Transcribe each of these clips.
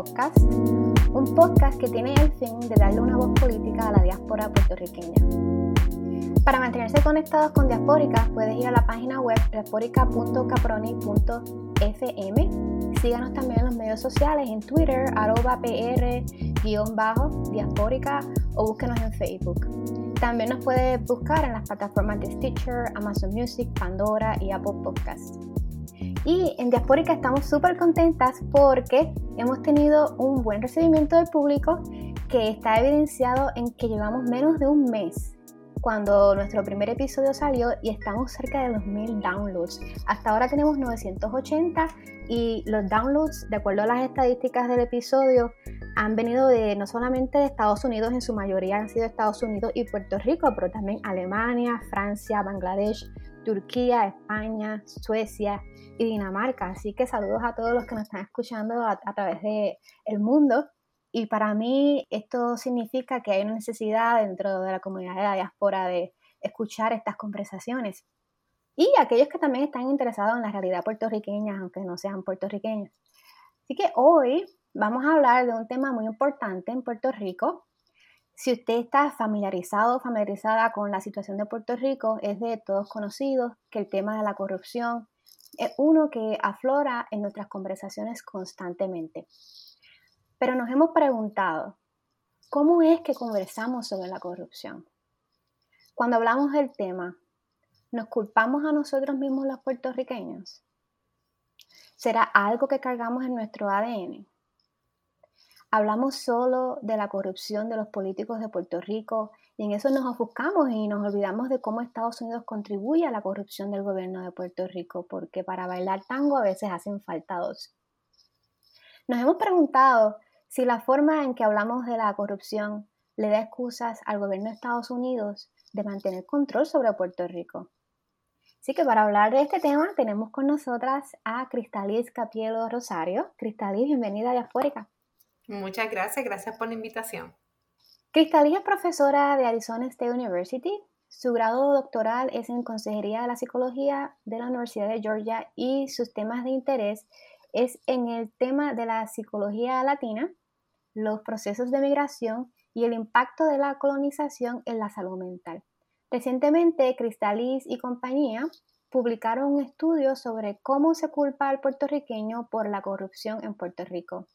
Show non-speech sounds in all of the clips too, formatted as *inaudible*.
Podcast, un podcast que tiene el fin de darle una voz política a la diáspora puertorriqueña. Para mantenerse conectados con Diaspórica, puedes ir a la página web diaspórica.caproni.fm. Síganos también en los medios sociales, en Twitter, arroba pr-diaspórica o búsquenos en Facebook. También nos puedes buscar en las plataformas de Stitcher, Amazon Music, Pandora y Apple Podcasts. Y en Diaspórica estamos súper contentas porque hemos tenido un buen recibimiento del público que está evidenciado en que llevamos menos de un mes cuando nuestro primer episodio salió y estamos cerca de los 1000 downloads. Hasta ahora tenemos 980 y los downloads, de acuerdo a las estadísticas del episodio, han venido de no solamente de Estados Unidos, en su mayoría han sido Estados Unidos y Puerto Rico, pero también Alemania, Francia, Bangladesh, Turquía, España, Suecia y Dinamarca. Así que saludos a todos los que nos están escuchando a, través del el mundo. Y para mí esto significa que hay una necesidad dentro de la comunidad de la diáspora de escuchar estas conversaciones. Y aquellos que también están interesados en la realidad puertorriqueña, aunque no sean puertorriqueños. Así que hoy vamos a hablar de un tema muy importante en Puerto Rico, si usted está familiarizado o familiarizada con la situación de Puerto Rico, es de todos conocidos que el tema de la corrupción es uno que aflora en nuestras conversaciones constantemente. Pero nos hemos preguntado, ¿cómo es que conversamos sobre la corrupción? Cuando hablamos del tema, ¿nos culpamos a nosotros mismos los puertorriqueños? ¿Será algo que cargamos en nuestro ADN? Hablamos solo de la corrupción de los políticos de Puerto Rico y en eso nos ofuscamos y nos olvidamos de cómo Estados Unidos contribuye a la corrupción del gobierno de Puerto Rico, porque para bailar tango a veces hacen falta dos. Nos hemos preguntado si la forma en que hablamos de la corrupción le da excusas al gobierno de Estados Unidos de mantener control sobre Puerto Rico. Así que para hablar de este tema tenemos con nosotras a Cristalis Capielo Rosario. Cristalis, bienvenida a Diaspórica. Muchas gracias, gracias por la invitación. Cristalí es profesora de Arizona State University. Su grado doctoral es en Consejería de la Psicología de la Universidad de Georgia y sus temas de interés es en el tema de la psicología latina, los procesos de migración y el impacto de la colonización en la salud mental. Recientemente, Cristalis y compañía publicaron un estudio sobre cómo se culpa al puertorriqueño por la corrupción en Puerto Rico.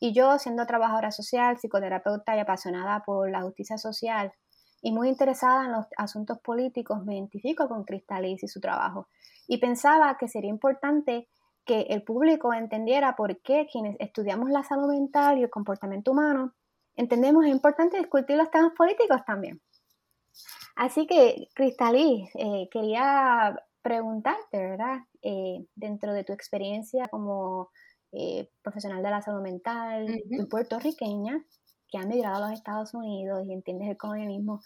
Y yo, siendo trabajadora social, psicoterapeuta y apasionada por la justicia social y muy interesada en los asuntos políticos, me identifico con Cristalis y su trabajo. Y pensaba que sería importante que el público entendiera por qué quienes estudiamos la salud mental y el comportamiento humano, entendemos es importante discutir los temas políticos también. Así que, Cristalis, eh, quería preguntarte, ¿verdad? Eh, dentro de tu experiencia como eh, profesional de la salud mental puertorriqueña que ha migrado a los Estados Unidos y entiendes el colonialismo,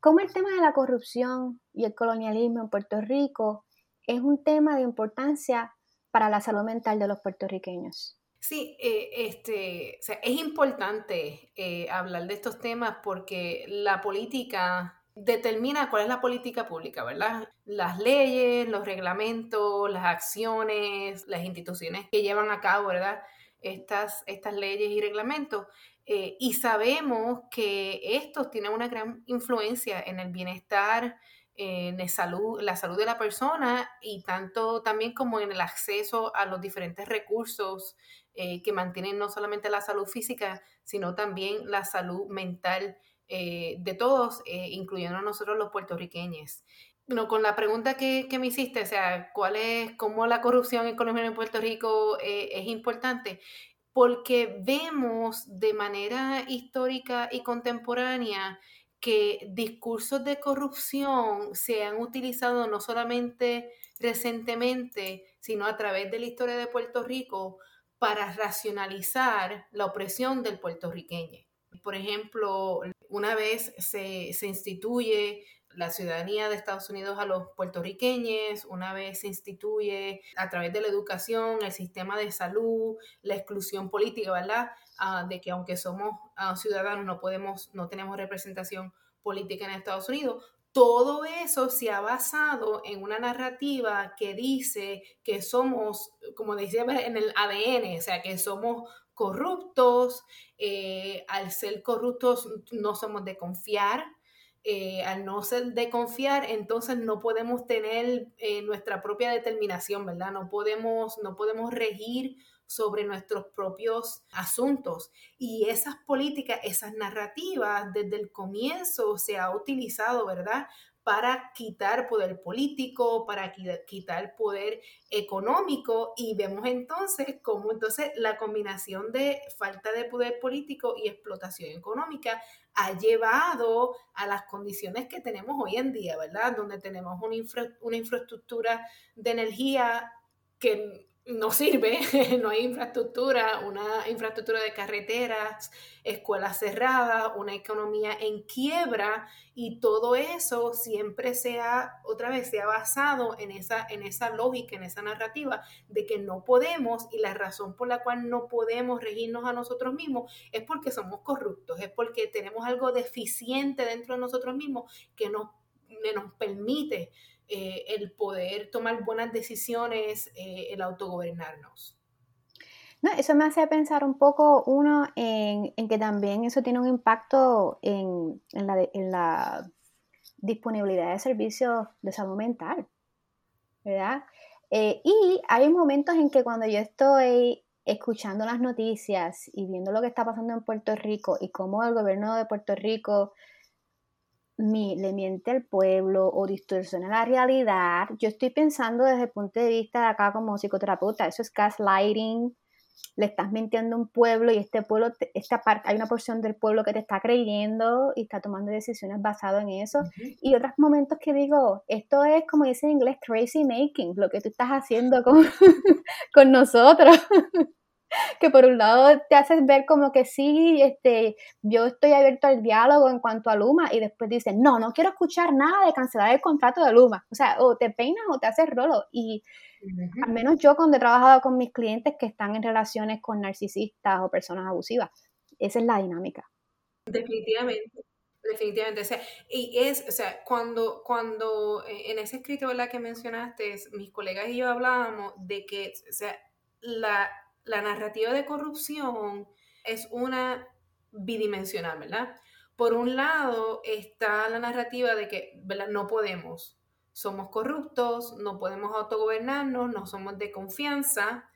¿cómo el tema de la corrupción y el colonialismo en Puerto Rico es un tema de importancia para la salud mental de los puertorriqueños? Sí, eh, este, es importante eh, hablar de estos temas porque la política determina cuál es la política pública, ¿verdad? Las leyes, los reglamentos, las acciones, las instituciones que llevan a cabo, ¿verdad? Estas, estas leyes y reglamentos. Eh, y sabemos que estos tienen una gran influencia en el bienestar, en salud, la salud de la persona y tanto también como en el acceso a los diferentes recursos eh, que mantienen no solamente la salud física, sino también la salud mental eh, de todos, eh, incluyendo nosotros los puertorriqueños. No, con la pregunta que, me hiciste, sea, ¿cuál es, cómo la corrupción económica en Puerto Rico eh, es importante? Porque vemos de manera histórica y contemporánea que discursos de corrupción se han utilizado no solamente recientemente, sino a través de la historia de Puerto Rico para racionalizar la opresión del puertorriqueño. Por ejemplo, una vez se, se instituye la ciudadanía de Estados Unidos a los puertorriqueños, una vez se instituye a través de la educación, el sistema de salud, la exclusión política, ¿verdad? Ah, de que aunque somos ah, ciudadanos no podemos, no tenemos representación política en Estados Unidos. Todo eso se ha basado en una narrativa que dice que somos, como decía en el ADN, o sea, que somos corruptos, eh, al ser corruptos no somos de confiar, eh, al no ser de confiar, entonces no podemos tener eh, nuestra propia determinación, ¿verdad? No podemos, no podemos regir sobre nuestros propios asuntos. Y esas políticas, esas narrativas, desde el comienzo se ha utilizado, ¿verdad? Para quitar poder político, para quitar poder económico y vemos entonces cómo entonces la combinación de falta de poder político y explotación económica ha llevado a las condiciones que tenemos hoy en día, ¿verdad? Donde tenemos una, una infraestructura de energía que no sirve, *laughs* no hay infraestructura, una infraestructura de carreteras, escuelas cerradas, una economía en quiebra y todo eso siempre se ha, otra vez, se ha basado en esa, en esa lógica, en esa narrativa de que no podemos y la razón por la cual no podemos regirnos a nosotros mismos es porque somos corruptos, es porque tenemos algo deficiente dentro de nosotros mismos que nos, nos permite eh, el poder tomar buenas decisiones, eh, el autogobernarnos. No, eso me hace pensar un poco, uno, en, que también eso tiene un impacto en, la, disponibilidad de servicios de salud mental, ¿verdad? Eh, y hay momentos en que cuando yo estoy escuchando las noticias y viendo lo que está pasando en Puerto Rico y cómo el gobierno de Puerto Rico le miente al pueblo o distorsiona la realidad. Yo estoy pensando desde el punto de vista de acá como psicoterapeuta, eso es gaslighting, le estás mintiendo a un pueblo y este pueblo, esta parte, hay una porción del pueblo que te está creyendo y está tomando decisiones basadas en eso. Y otros momentos que digo, esto es como dice en inglés, crazy making, lo que tú estás haciendo con, *laughs* con nosotros. *laughs* que por un lado te haces ver como que sí, este, yo estoy abierto al diálogo en cuanto a Luma y después dices, no, no quiero escuchar nada de cancelar el contrato de Luma. O sea, o te peinas o te haces rolo. Y al menos yo cuando he trabajado con mis clientes que están en relaciones con narcisistas o personas abusivas, esa es la dinámica. Definitivamente. Definitivamente, o sea, y es, o sea, cuando, cuando eh, en ese escrito ¿verdad? que mencionaste, mis colegas y yo hablábamos de que, o sea, la, la narrativa de corrupción es una bidimensional, ¿verdad? Por un lado está la narrativa de que ¿verdad? no podemos, somos corruptos, no podemos autogobernarnos, no somos de confianza,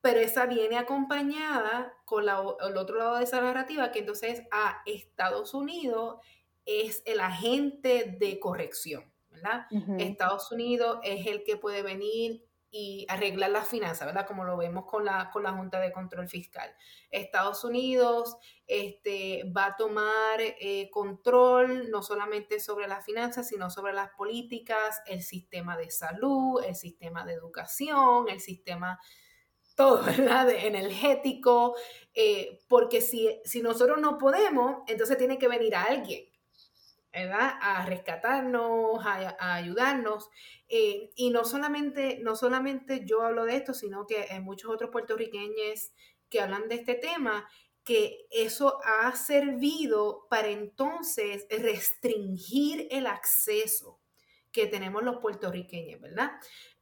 pero esa viene acompañada con el otro lado de esa narrativa, que entonces a Estados Unidos es el agente de corrección, ¿verdad? Estados Unidos es el que puede venir y arreglar las finanzas, ¿verdad? Como lo vemos con la, con la Junta de Control Fiscal. Estados Unidos este, va a tomar eh, control no solamente sobre las finanzas, sino sobre las políticas, el sistema de salud, el sistema de educación, el sistema todo, *laughs* ¿verdad? Energético, eh, porque si, si nosotros no podemos, entonces tiene que venir alguien a rescatarnos, a, ayudarnos. Eh, y no solamente, no solamente yo hablo de esto, sino que hay muchos otros puertorriqueños que hablan de este tema, que eso ha servido para entonces restringir el acceso que tenemos los puertorriqueños, ¿verdad?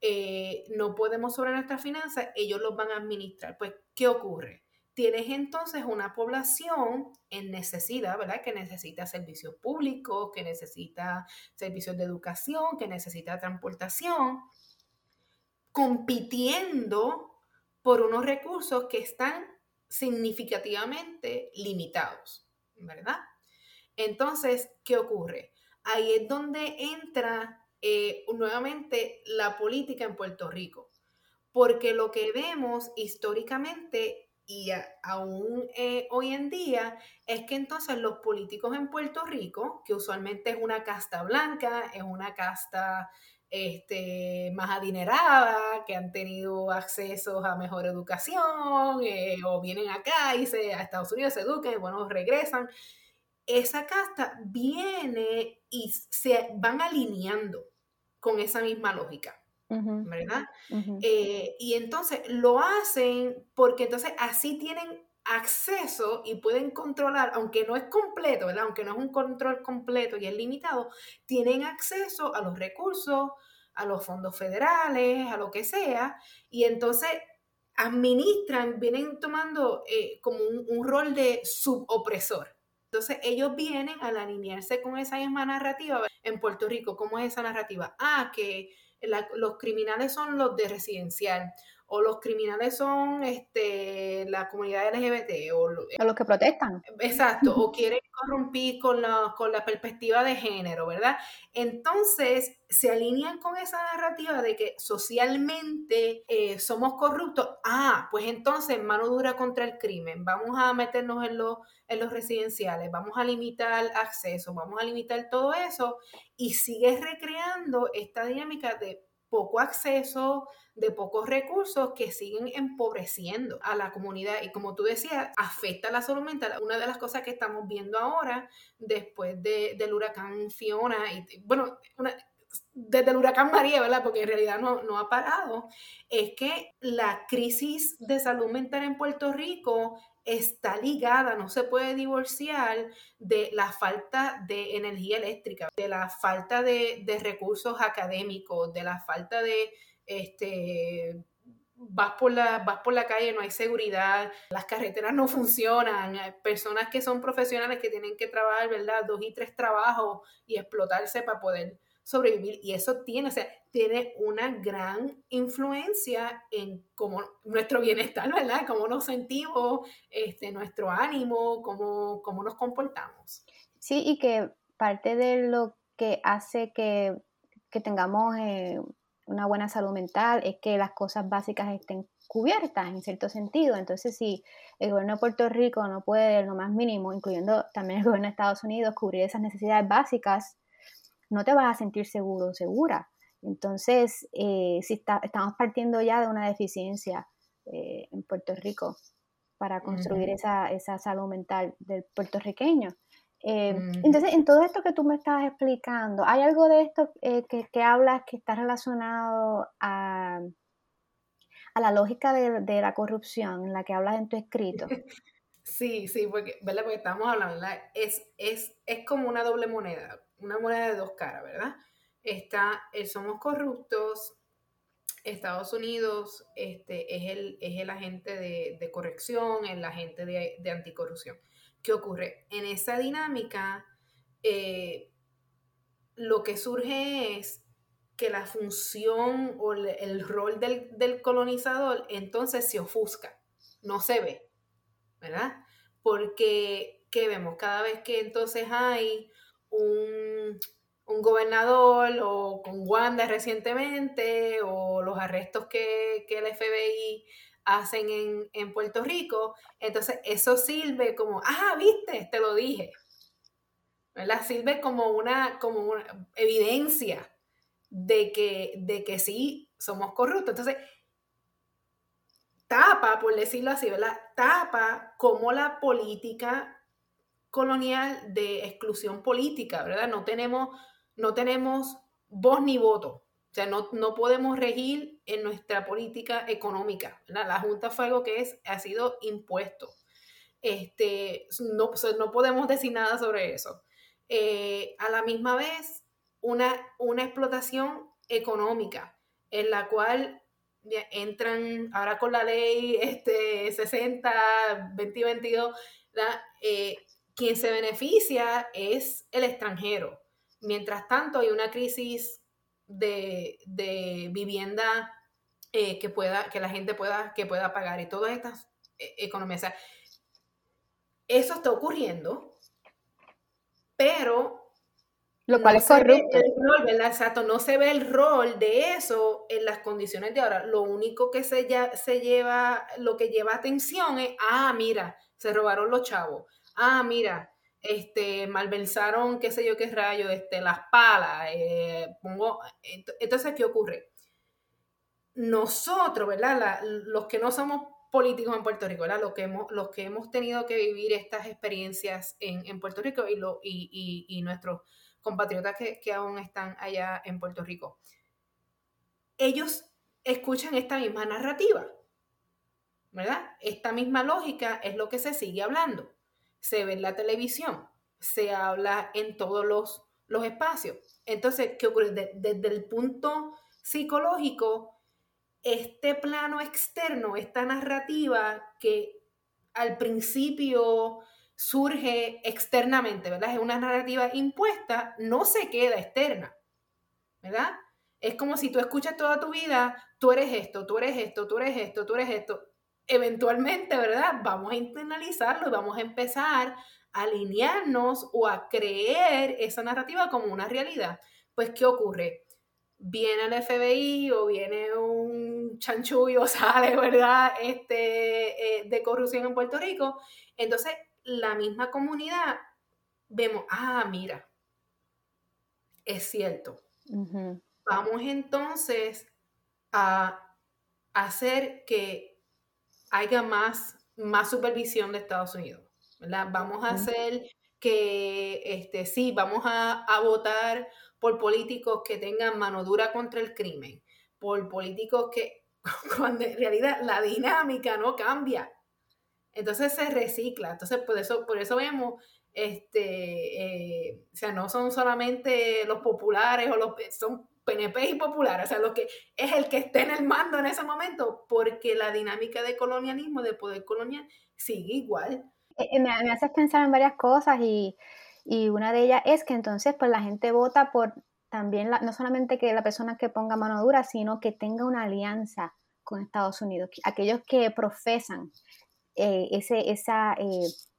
Eh, no podemos sobre nuestras finanzas, ellos los van a administrar. Pues, ¿qué ocurre? Tienes entonces una población en necesidad, ¿verdad? Que necesita servicios públicos, que necesita servicios de educación, que necesita transportación, compitiendo por unos recursos que están significativamente limitados, ¿verdad? Entonces, ¿qué ocurre? Ahí es donde entra eh, nuevamente la política en Puerto Rico, porque lo que vemos históricamente y aún eh, hoy en día es que entonces los políticos en Puerto Rico, que usualmente es una casta blanca, es una casta este, más adineradas, que han tenido acceso a mejor educación, eh, o vienen acá y se, a Estados Unidos se educan, bueno, regresan. Esa casta viene y se van alineando con esa misma lógica. ¿Verdad? Eh, y entonces lo hacen porque entonces así tienen acceso y pueden controlar, aunque no es completo, ¿verdad? Aunque no es un control completo y es limitado, tienen acceso a los recursos, a los fondos federales, a lo que sea, y entonces administran, vienen tomando eh, como un, rol de subopresor. Entonces ellos vienen al alinearse con esa misma narrativa. En Puerto Rico, ¿cómo es esa narrativa? Ah, que los criminales son los de residencial o los criminales son este, la comunidad LGBT. O, los que protestan. Exacto, o quieren corrompir con la, con la perspectiva de género, ¿verdad? Entonces se alinean con esa narrativa de que socialmente eh, somos corruptos. Ah, pues entonces mano dura contra el crimen, vamos a meternos en los, en los residenciales, vamos a limitar acceso, vamos a limitar todo eso y sigues recreando esta dinámica de poco acceso, de pocos recursos que siguen empobreciendo a la comunidad y como tú decías, afecta la salud mental. Una de las cosas que estamos viendo ahora después del huracán Fiona y bueno, desde el huracán María, ¿verdad? Porque en realidad no, no ha parado, es que la crisis de salud mental en Puerto Rico está ligada, no se puede divorciar de la falta de energía eléctrica, de la falta de, recursos académicos, de la falta de, este, vas por, la, vas por la calle, no hay seguridad, las carreteras no funcionan, hay personas que son profesionales que tienen que trabajar, ¿verdad? Dos y tres trabajos y explotarse para poder sobrevivir. Y eso tiene, o sea, tiene una gran influencia en cómo nuestro bienestar, ¿verdad? Cómo nos sentimos, este, nuestro ánimo, cómo, cómo nos comportamos. Sí, y que parte de lo que hace que, que tengamos eh, una buena salud mental es que las cosas básicas estén cubiertas en cierto sentido. Entonces, si el gobierno de Puerto Rico no puede, lo más mínimo, incluyendo también el gobierno de Estados Unidos, cubrir esas necesidades básicas, no te vas a sentir seguro o segura. Entonces, eh, si estamos partiendo ya de una deficiencia eh, en Puerto Rico para construir esa, salud mental del puertorriqueño. Eh, entonces, en todo esto que tú me estás explicando, ¿hay algo de esto que, hablas que está relacionado a, a la lógica de, la corrupción en la que hablas en tu escrito? *laughs* Sí, sí, porque, ¿verdad? porque estamos hablando, Es, es, es como una doble moneda una moneda de dos caras, ¿verdad? Está el somos corruptos, Estados Unidos este, es, el, es el agente de, corrección, el agente de, anticorrupción. ¿Qué ocurre? En esa dinámica, eh, lo que surge es que la función o el, rol del, del, colonizador entonces se ofusca, no se ve, ¿verdad? Porque, ¿qué vemos? Cada vez que entonces hay un, gobernador o con Wanda recientemente o los arrestos que, el FBI hacen en, Puerto Rico, entonces eso sirve como, ah, viste, te lo dije. ¿verdad? Sirve como una, como una evidencia de que, de que sí somos corruptos. Entonces, tapa, por decirlo así, ¿verdad? Tapa como la política colonial de exclusión política, ¿verdad? No tenemos, no tenemos voz ni voto. O sea, no, no podemos regir en nuestra política económica. La Junta fue algo que es, ha sido impuesto. Este, no, no podemos decir nada sobre eso. Eh, a la misma vez, una, una explotación económica en la cual entran ahora con la ley este, 60, 2022, la, eh, quien se beneficia es el extranjero. Mientras tanto, hay una crisis de, vivienda eh, que, pueda, que la gente pueda, que pueda pagar y todas estas eh, economías. eso está ocurriendo, pero lo cual es corrupto. Exacto, no se ve el rol de eso en las condiciones de ahora. Lo único que se, ya, se lleva, lo que lleva atención es, ah, mira, se robaron los chavos ah, mira, este, malversaron, qué sé yo qué rayo, este, las palas, eh, pongo, entonces, ¿qué ocurre? Nosotros, ¿verdad? los que no somos políticos en Puerto Rico, ¿verdad? Los que hemos, los que hemos tenido que vivir estas experiencias en, Puerto Rico y, lo, y, nuestros compatriotas que, que aún están allá en Puerto Rico, ellos escuchan esta misma narrativa, ¿verdad? Esta misma lógica es lo que se sigue hablando se ve en la televisión, se habla en todos los, los espacios. Entonces, ¿qué ocurre? desde el punto psicológico, este plano externo, esta narrativa que al principio surge externamente, ¿verdad? Es una narrativa impuesta, no se queda externa, ¿verdad? Es como si tú escuchas toda tu vida, tú eres esto, tú eres esto, tú eres esto, tú eres esto eventualmente, ¿verdad? Vamos a internalizarlo y vamos a empezar a alinearnos o a creer esa narrativa como una realidad. Pues, ¿qué ocurre? Viene el FBI o viene un chanchullo, *laughs* sale, ¿verdad? Este, eh, de corrupción en Puerto Rico. Entonces, la misma comunidad vemos, ah, mira, es cierto. Vamos entonces a hacer que haya más, más supervisión de Estados Unidos. ¿verdad? Vamos a hacer que, este, sí, vamos a, votar por políticos que tengan mano dura contra el crimen, por políticos que, *laughs* cuando en realidad la dinámica no cambia. Entonces se recicla. Entonces, por eso, por eso vemos, este, eh, o sea, no son solamente los populares o los, son PNP y popular, o sea, lo que es el que esté en el mando en ese momento, porque la dinámica de colonialismo, de poder colonial, sigue igual. Eh, eh, me, me haces pensar en varias cosas y, una de ellas es que entonces pues la gente vota por también, no solamente que la persona que ponga mano dura, sino que tenga una alianza con Estados Unidos, aquellos que profesan eh, ese, esa,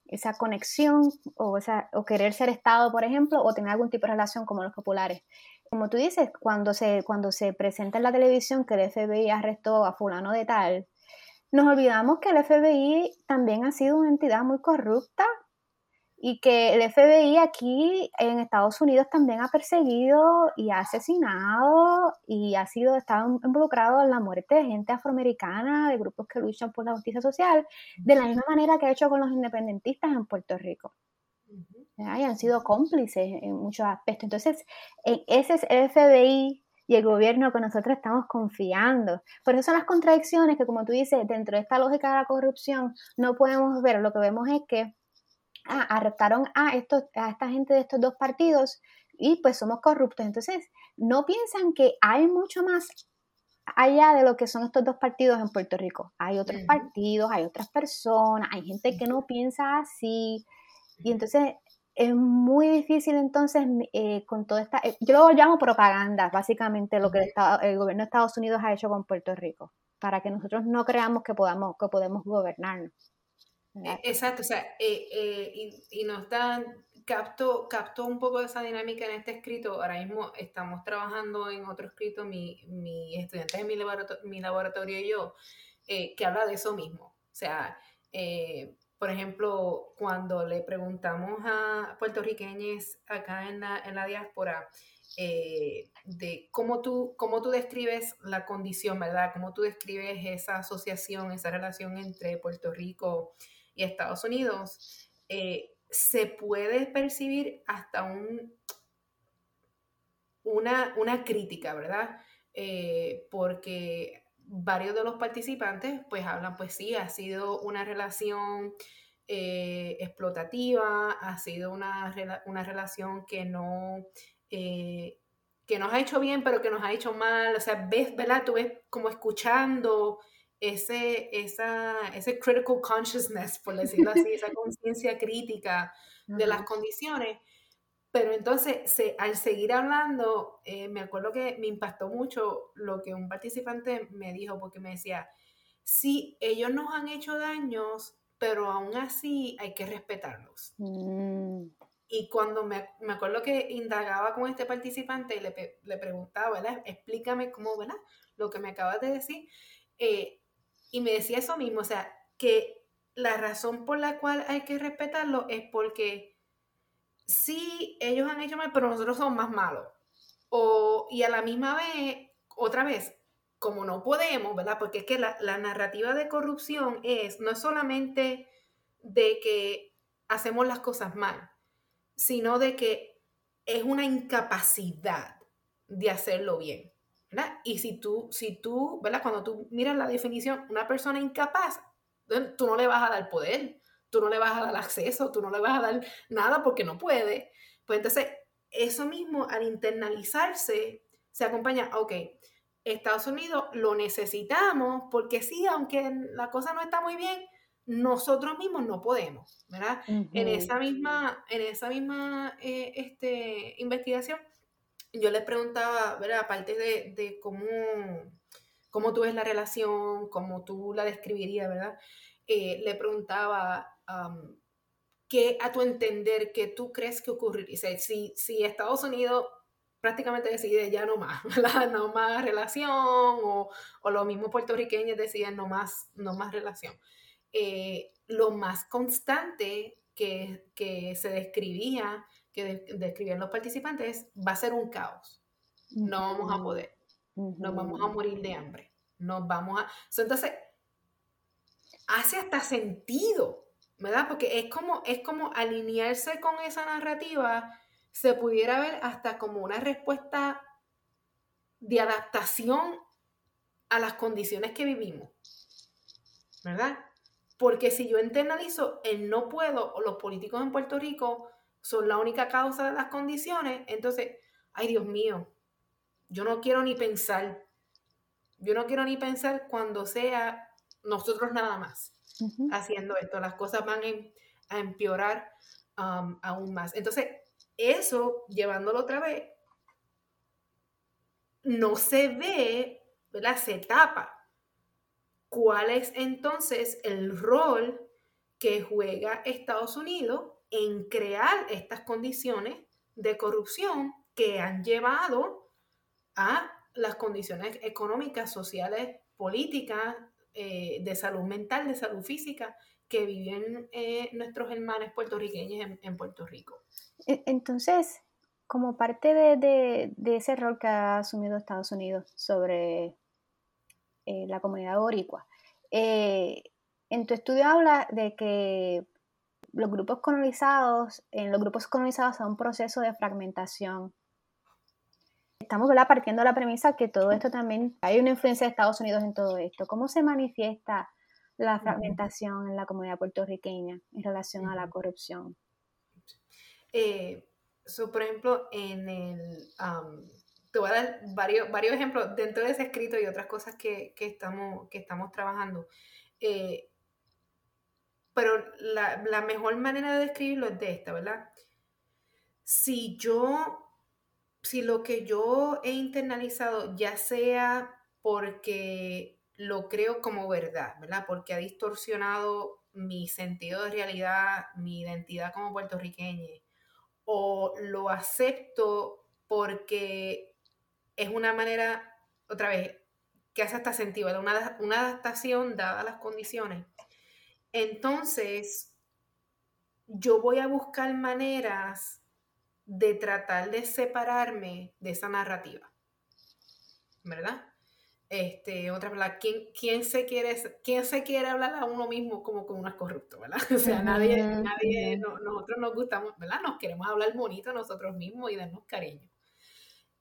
esa conexión o, o querer ser Estado, por ejemplo, o tener algún tipo de relación como los populares como tú dices, cuando se, cuando se presenta en la televisión que el FBI arrestó a fulano de tal, nos olvidamos que el FBI también ha sido una entidad muy corrupta y que el FBI aquí en Estados Unidos también ha perseguido y ha asesinado y ha sido, estado involucrado en la muerte de gente afroamericana, de grupos que luchan por la justicia social, de la misma manera que ha hecho con los independentistas en Puerto Rico y han sido cómplices en muchos aspectos. Entonces, ese es el FBI y el gobierno que nosotros estamos confiando. Por eso son las contradicciones que, como tú dices, dentro de esta lógica de la corrupción, no podemos ver. Lo que vemos es que ah, arrestaron a, estos, a esta gente de estos dos partidos y pues somos corruptos. Entonces, no piensan que hay mucho más allá de lo que son estos dos partidos en Puerto Rico. Hay otros partidos, hay otras personas, hay gente que no piensa así. Y entonces es muy difícil entonces eh, con toda esta, eh, yo lo llamo propaganda, básicamente lo que el, gobierno de Estados Unidos ha hecho con Puerto Rico, para que nosotros no creamos que podamos, que podemos gobernarnos. E, exacto, o sea, eh, y, y, nos dan, capto, capto un poco de esa dinámica en este escrito, ahora mismo estamos trabajando en otro escrito, mi, mi estudiante de mi laboratorio, mi laboratorio y yo, que habla de eso mismo, o sea, por ejemplo, cuando le preguntamos a puertorriqueños acá en la, en la diáspora eh, de cómo tú, cómo tú describes la condición, ¿verdad? Cómo tú describes esa asociación, esa relación entre Puerto Rico y Estados Unidos, eh, se puede percibir hasta un, una, una crítica, ¿verdad? Eh, porque varios de los participantes pues hablan, pues sí, ha sido una relación eh, explotativa, ha sido una, una relación que no, eh, que nos ha hecho bien, pero que nos ha hecho mal. O sea, ves, ¿verdad? Tú ves como escuchando ese, esa, ese critical consciousness, por decirlo así, esa conciencia crítica de las condiciones. Pero entonces, se, al seguir hablando, eh, me acuerdo que me impactó mucho lo que un participante me dijo, porque me decía, sí, ellos nos han hecho daños, pero aún así hay que respetarlos. Mm. Y cuando me, me, acuerdo que indagaba con este participante y le, le, preguntaba, ¿verdad? Explícame cómo, ¿verdad? Lo que me acabas de decir. Eh, y me decía eso mismo, o sea, que la razón por la cual hay que respetarlo es porque sí, ellos han hecho mal, pero nosotros somos más malos. O, y a la misma vez, otra vez, como no podemos, ¿verdad? Porque es que la, la narrativa de corrupción es, no es solamente de que hacemos las cosas mal, sino de que es una incapacidad de hacerlo bien. ¿verdad? Y si tú, si tú, ¿verdad? Cuando tú miras la definición, una persona incapaz, tú no le vas a dar poder, tú no le vas a dar acceso, tú no le vas a dar nada porque no puede. Pues entonces, eso mismo al internalizarse se acompaña, ok, Estados Unidos lo necesitamos porque sí, aunque la cosa no está muy bien, nosotros mismos no podemos, ¿verdad? En esa misma, en esa misma eh, este, investigación, yo les preguntaba, ¿verdad? Aparte de, de cómo, cómo tú ves la relación, cómo tú la describirías, ¿verdad? Eh, le preguntaba qué a tu entender, qué tú crees que ocurriría. Si, si Estados Unidos prácticamente decide ya no más, *laughs* ¿verdad? No más relación, o, o los mismos puertorriqueños deciden no más, no más relación. Eh, lo más constante que, que se describía, que describían los participantes, va a ser un caos. No vamos a poder. Nos vamos a morir de hambre. Nos vamos a... entonces, hace hasta sentido, ¿verdad? Porque es como, es como alinearse con esa narrativa, se pudiera ver hasta como una respuesta de adaptación a las condiciones que vivimos, ¿verdad? Porque si yo internalizo el no puedo o los políticos en Puerto Rico son la única causa de las condiciones, entonces, ay Dios mío, yo no quiero ni pensar, yo no quiero ni pensar cuando sea nosotros nada más haciendo esto, las cosas van a empeorar um, aún más. Entonces, eso, llevándolo otra vez, no se ve, ¿verdad? Se tapa ¿Cuál es entonces el rol que juega Estados Unidos en crear estas condiciones de corrupción que han llevado a las condiciones económicas, sociales, políticas, eh, de salud mental, de salud física que viven eh, nuestros hermanos puertorriqueños en, Puerto Rico. E, entonces, como parte de, ese rol que ha asumido Estados Unidos sobre eh, la comunidad boricua. En tu estudio habla de que los grupos colonizados, en los grupos colonizados hay un proceso de fragmentación. Estamos partiendo de la premisa que todo esto también, hay una influencia de Estados Unidos en todo esto. ¿Cómo se manifiesta la fragmentación en la comunidad puertorriqueña en relación a la corrupción? Eh, por ejemplo, en el, te voy a dar varios, varios ejemplos dentro de ese escrito y otras cosas que, estamos, que estamos trabajando. Eh, pero la, la, mejor manera de describirlo es de esta, ¿verdad? Si yo, si lo que yo he internalizado, ya sea porque lo creo como verdad, ¿verdad? Porque ha distorsionado mi sentido de realidad, mi identidad como puertorriqueña, o lo acepto porque es una manera, otra vez, que hace hasta sentido, una, una adaptación dada las condiciones. Entonces, yo voy a buscar maneras de tratar de separarme de esa narrativa. ¿Verdad? Este, otra palabra, ¿quién, quién, se quiere, ¿quién se quiere hablar a uno mismo como con uno es corrupto, ¿verdad? *laughs* O sea, nadie, nadie, nosotros nos gustamos, ¿verdad? Nos queremos hablar bonito nosotros mismos y darnos cariño.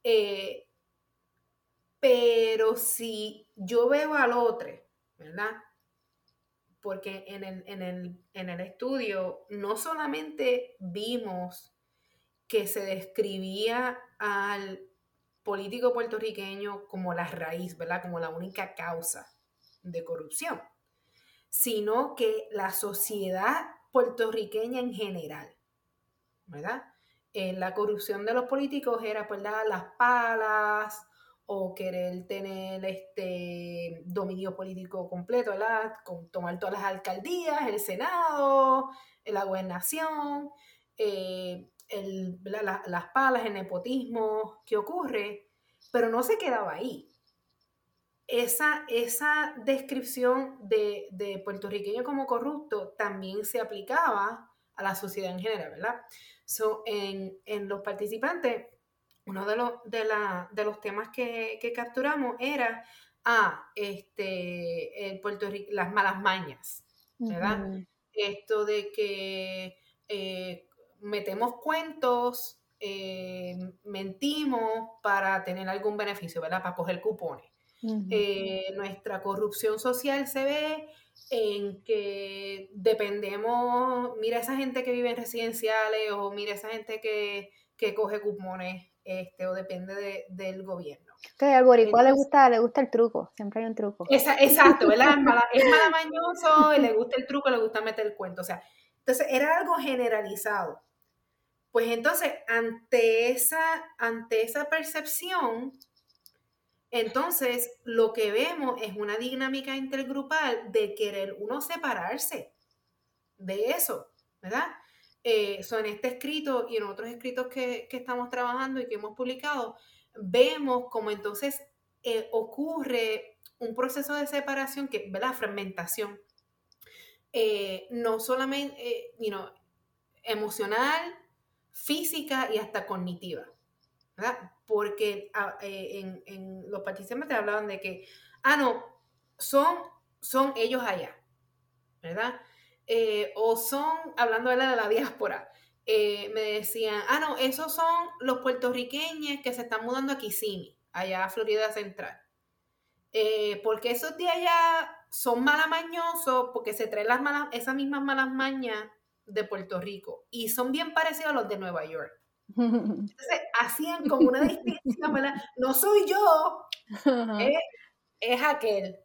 Eh, pero si yo veo al otro, ¿verdad? Porque en el, estudio no solamente vimos que se describía al político puertorriqueño como la raíz, ¿verdad? Como la única causa de corrupción, sino que la sociedad puertorriqueña en general, ¿verdad? Eh, la corrupción de los políticos era, pues, las palas, o querer tener este dominio político completo, ¿verdad? Con tomar todas las alcaldías, el Senado, la gobernación, eh, las palas, el nepotismo que ocurre, pero no se quedaba ahí. Esa, esa descripción de, de puertorriqueño como corrupto también se aplicaba a la sociedad en general, ¿verdad? So, en, en los participantes, uno de los, de, la, de los temas que, que capturamos era ah, este, el Puerto Rico, las malas mañas, ¿verdad? Esto de que eh, metemos cuentos, eh, mentimos para tener algún beneficio, ¿verdad? Para coger cupones. Eh, nuestra corrupción social se ve en que dependemos, mira esa gente que vive en residenciales o mira esa gente que, que coge cupones este, o depende del gobierno. Que al boricua le gusta, le gusta el truco, siempre hay un truco. exacto, ¿verdad? Es, es *laughs* malamañoso, le gusta el truco, le gusta meter el cuento, o sea, entonces era algo generalizado. Pues entonces, ante esa, ante esa percepción, entonces lo que vemos es una dinámica intergrupal de querer uno separarse de eso, ¿verdad? Eh, son este escrito y en otros escritos que, estamos trabajando y que hemos publicado, vemos cómo entonces eh, ocurre un proceso de separación que, ¿verdad? Fragmentación. Eh, no solamente, emocional, física y hasta cognitiva, ¿verdad? Porque ah, en, los participantes hablaban de que, ah, no, son, son ellos allá, ¿verdad? Eh, o son, hablando de la, diáspora, eh, me decían, ah, no, esos son los puertorriqueños que se están mudando a Kissimmee, allá a Florida Central. Eh, porque esos de allá son malamañosos porque se traen las malas, esas mismas malas mañas de Puerto Rico y son bien parecidos a los de Nueva York. *laughs* Entonces hacían como una distinción, *laughs* ¿verdad? No soy yo, es aquel.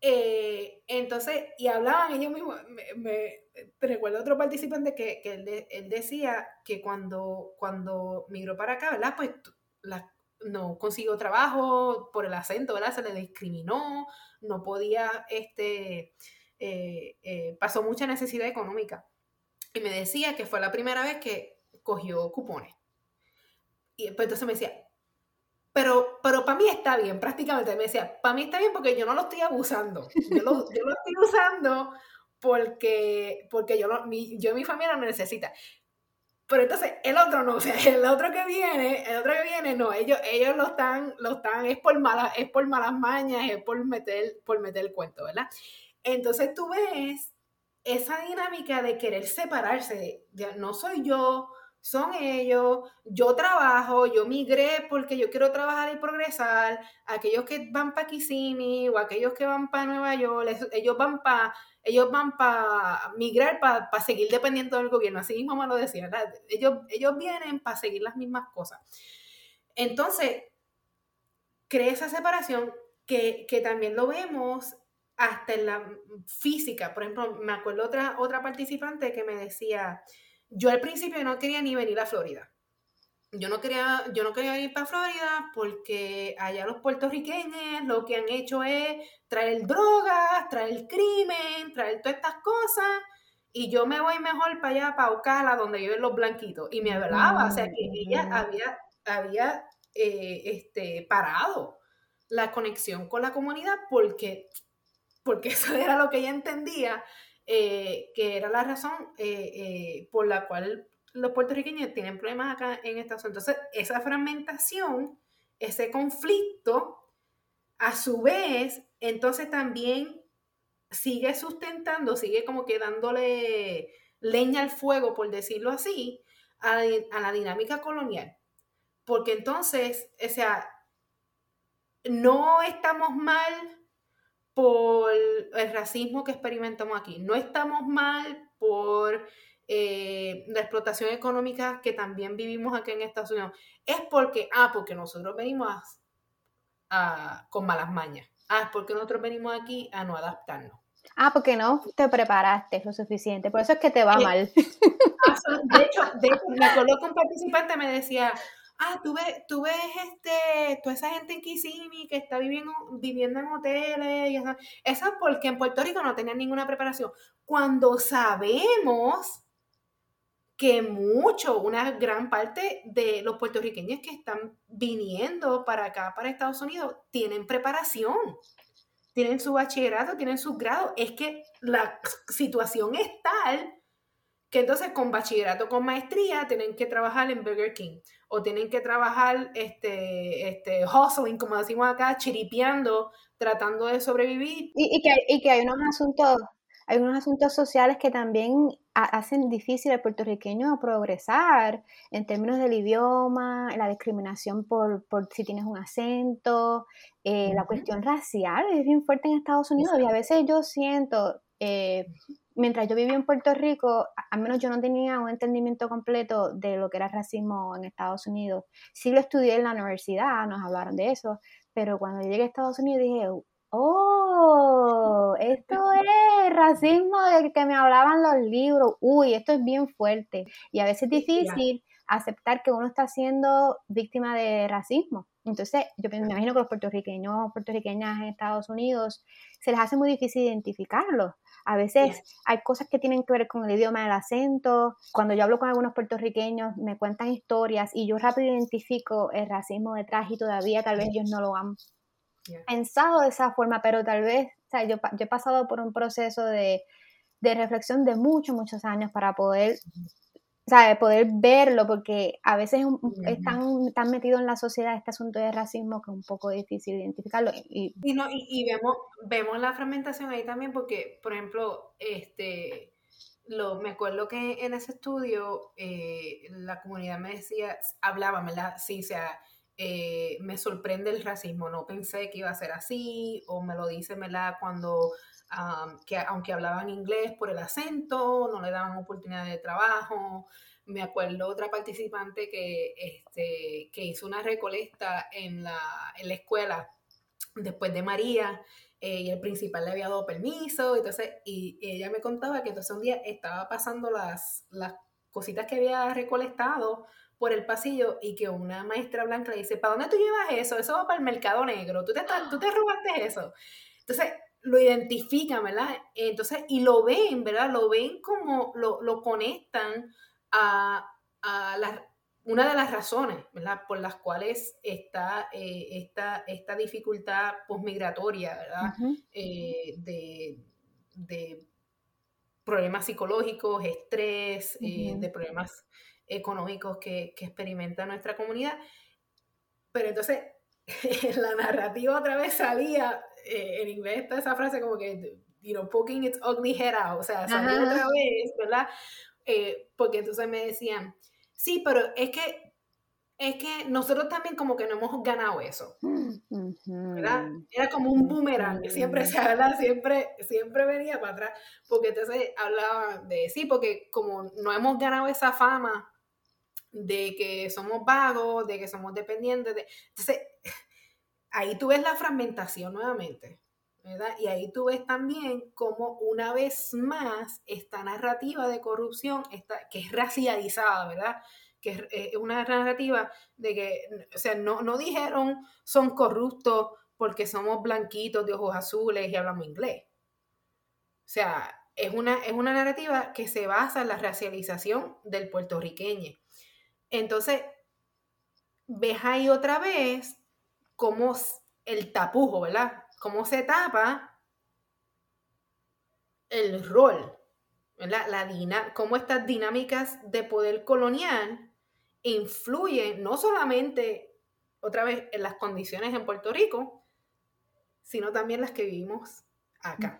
Eh, entonces, y hablaban ellos mismos, me, recuerdo otro participante que, él, decía que cuando, cuando migró para acá, ¿verdad? Pues no consiguió trabajo por el acento, ¿verdad? Se le discriminó, no podía, este, eh, eh, pasó mucha necesidad económica. Y me decía que fue la primera vez que cogió cupones. Y pues entonces me decía, pero, pero para mí está bien, prácticamente. Me decía, para mí está bien porque yo no lo estoy abusando. Yo lo, estoy usando porque, porque yo, yo y mi familia lo necesita. Pero entonces el otro no, o sea, el otro que viene, el otro que viene, no, ellos, ellos lo están, lo están, es por malas, es por malas mañas, es por meter, por meter el cuento, ¿verdad? Entonces tú ves esa dinámica de querer separarse, no soy yo, son ellos, yo trabajo, yo migré porque yo quiero trabajar y progresar, aquellos que van para Kissimmee o aquellos que van para Nueva York, ellos van para ellos van para migrar para seguir dependiendo del gobierno, así mismo me lo decía, Ellos, ellos vienen para seguir las mismas cosas. Entonces, crea esa separación que, que, también lo vemos hasta en la física. Por ejemplo, me acuerdo otra, otra participante que me decía, yo al principio no quería ni venir a Florida. Yo no quería, yo no quería ir para Florida porque allá los puertorriqueños lo que han hecho es traer drogas, traer crimen, traer todas estas cosas. Y yo me voy mejor para allá, para Ocala, donde viven los blanquitos. Y me hablaba, o sea, que ella había, había eh, este, parado la conexión con la comunidad porque, porque *laughs* eso era lo que ella entendía eh, que era la razón eh, eh, por la cual los puertorriqueños tienen problemas acá en Estados Unidos. Entonces, esa fragmentación, ese conflicto, a su vez, entonces también sigue sustentando, sigue como que dándole leña al fuego, por decirlo así, a, a la dinámica colonial. Porque entonces, o sea, no estamos mal por el racismo que experimentamos aquí. No estamos mal por eh, la explotación económica que también vivimos aquí en Estados Unidos. Es porque, ah, porque nosotros venimos con malas mañas. Ah, es porque nosotros venimos aquí a no adaptarnos. Ah, porque no te preparaste lo suficiente, por eso es que te va eh, mal. *laughs* De hecho, de hecho, me que un participante me decía, ah, tú ves, tú ves este, toda esa gente en Kissimmee que está viviendo, viviendo en hoteles, y eso, eso es porque en Puerto Rico no tenían ninguna preparación. Cuando sabemos que mucho, una gran parte de los puertorriqueños que están viniendo para acá, para Estados Unidos, tienen preparación, tienen su bachillerato, tienen su grado. Es que la situación es tal que entonces con bachillerato con maestría tienen que trabajar en Burger King o tienen que trabajar este, este hustling, como decimos acá, chiripeando, tratando de sobrevivir. Y, que, hay, y que hay unos asuntos, hay unos asuntos sociales que también hacen difícil al puertorriqueño progresar en términos del idioma, la discriminación por, por si tienes un acento, eh, la cuestión racial es bien fuerte en Estados Unidos y a veces yo siento, eh, mientras yo vivía en Puerto Rico, al menos yo no tenía un entendimiento completo de lo que era racismo en Estados Unidos. Sí lo estudié en la universidad, nos hablaron de eso, pero cuando llegué a Estados Unidos dije, oh, esto es racismo del que me hablaban los libros, uy, esto es bien fuerte. Y a veces es difícil aceptar que uno está siendo víctima de racismo. Entonces, yo me imagino que los puertorriqueños, puertorriqueñas en Estados Unidos, se les hace muy difícil identificarlos. A veces hay cosas que tienen que ver con el idioma del acento. Cuando yo hablo con algunos puertorriqueños, me cuentan historias y yo rápido identifico el racismo detrás y todavía tal vez ellos no lo han pensado de esa forma, pero tal vez, o sea, yo, yo he pasado por un proceso de, de reflexión de muchos, muchos años para poder sea, poder verlo, porque a veces están tan metido en la sociedad este asunto de racismo que es un poco difícil identificarlo. Y, y, no, y, vemos, vemos la fragmentación ahí también porque, por ejemplo, este, lo, me acuerdo que en ese estudio eh, la comunidad me decía, hablaba, ¿verdad? Sí, o sea, eh, me sorprende el racismo, no pensé que iba a ser así, o me lo dice, ¿verdad? Cuando que aunque hablaban inglés por el acento, no le daban oportunidad de trabajo. Me acuerdo otra participante que, este, que hizo una recolecta en la, en la escuela después de María eh, y el principal le había dado permiso, entonces, y ella me contaba que entonces un día estaba pasando las, las cositas que había recolectado por el pasillo y que una maestra blanca le dice, ¿para dónde tú llevas eso? Eso va para el mercado negro, tú te, tú te robaste eso. Entonces, lo identifican, ¿verdad? Entonces, y lo ven, ¿verdad? Lo ven como lo, lo conectan a, a una de las razones, ¿verdad? Por las cuales está eh, esta, esta, dificultad posmigratoria, ¿verdad? Eh, de, de, problemas psicológicos, estrés, eh, de problemas económicos que, que experimenta nuestra comunidad. Pero entonces, *laughs* la narrativa otra vez salía eh, en inglés está esa frase como que, you know, poking its ugly head out, o sea, salió otra vez, ¿verdad? Eh, porque entonces me decían, sí, pero es que es que nosotros también como que no hemos ganado eso, ¿verdad? Era como un boomerang, que siempre se habla, *laughs* siempre, siempre venía para atrás, porque entonces hablaban de, sí, porque como no hemos ganado esa fama de que somos vagos, de que somos dependientes, de, entonces ahí tú ves la fragmentación nuevamente, ¿verdad? Y ahí tú ves también cómo una vez más esta narrativa de corrupción, está, que es racializada, ¿verdad? Que es, una narrativa de que, o sea, no, no dijeron son corruptos porque somos blanquitos de ojos azules y hablamos inglés. O sea, es una, es una narrativa que se basa en la racialización del puertorriqueño. Entonces, ves ahí otra vez cómo el tapujo, ¿verdad? Cómo se tapa el rol, ¿verdad? La cómo estas dinámicas de poder colonial influyen no solamente, otra vez, en las condiciones en Puerto Rico, sino también las que vivimos acá.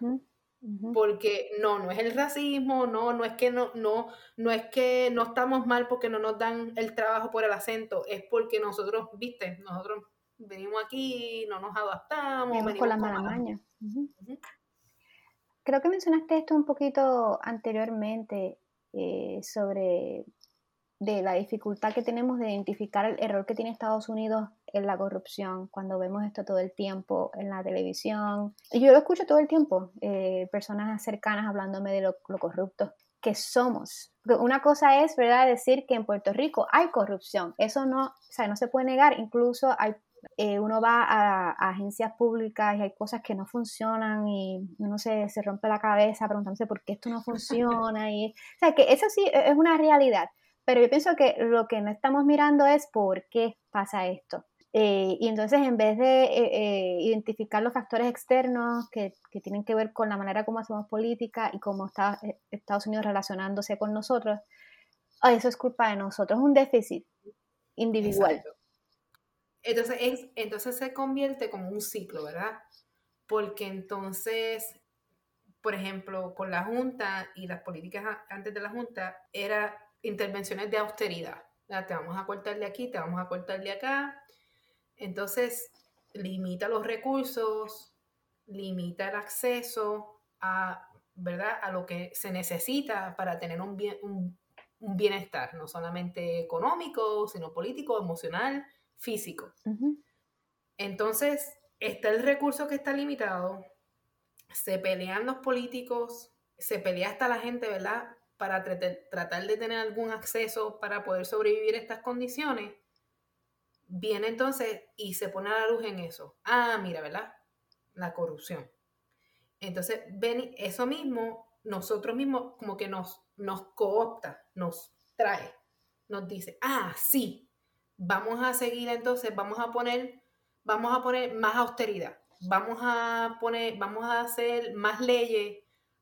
Porque no, no es el racismo, no, no es que no, no, no es que no estamos mal porque no nos dan el trabajo por el acento, es porque nosotros, viste, nosotros venimos aquí, no nos adaptamos. Venimos con la mala maña. Creo que mencionaste esto un poquito anteriormente eh, sobre de la dificultad que tenemos de identificar el error que tiene Estados Unidos en la corrupción, cuando vemos esto todo el tiempo en la televisión. Y yo lo escucho todo el tiempo, eh, personas cercanas hablándome de lo, lo corruptos que somos. Una cosa es, ¿verdad?, decir que en Puerto Rico hay corrupción. Eso no, o sea, no se puede negar. Incluso hay eh, uno va a, agencias públicas y hay cosas que no funcionan y uno se, se rompe la cabeza preguntándose por qué esto no funciona. Y, o sea, que eso sí e, es una realidad, pero yo pienso que lo que no estamos mirando es por qué pasa esto. Eh, y entonces en vez de eh, identificar los factores externos que, que, tienen que ver con la manera como hacemos política y cómo está Estados Unidos relacionándose con nosotros, eso es culpa de nosotros, es un déficit individual. Entonces, es, entonces se convierte como un ciclo, ¿verdad? Porque entonces, por ejemplo, con la Junta y las políticas antes de la Junta, era intervenciones de austeridad. Te vamos a cortar de aquí, te vamos a cortar de acá. Entonces, limita los recursos, limita el acceso a, ¿verdad? a lo que se necesita para tener un, bien, un, bienestar, no solamente económico, sino político, emocional, físico. Entonces, está el recurso que está limitado, se pelean los políticos, se pelea hasta la gente, ¿verdad? para tratar de tener algún acceso para poder sobrevivir estas condiciones, viene entonces y se pone a la luz en eso. Ah, mira, ¿verdad? La corrupción. Entonces, ven, eso mismo, nosotros mismos como que nos, nos coopta, nos trae, nos dice, ah, sí, vamos a seguir entonces, vamos a poner, vamos a poner más austeridad, vamos a poner, vamos a hacer más leyes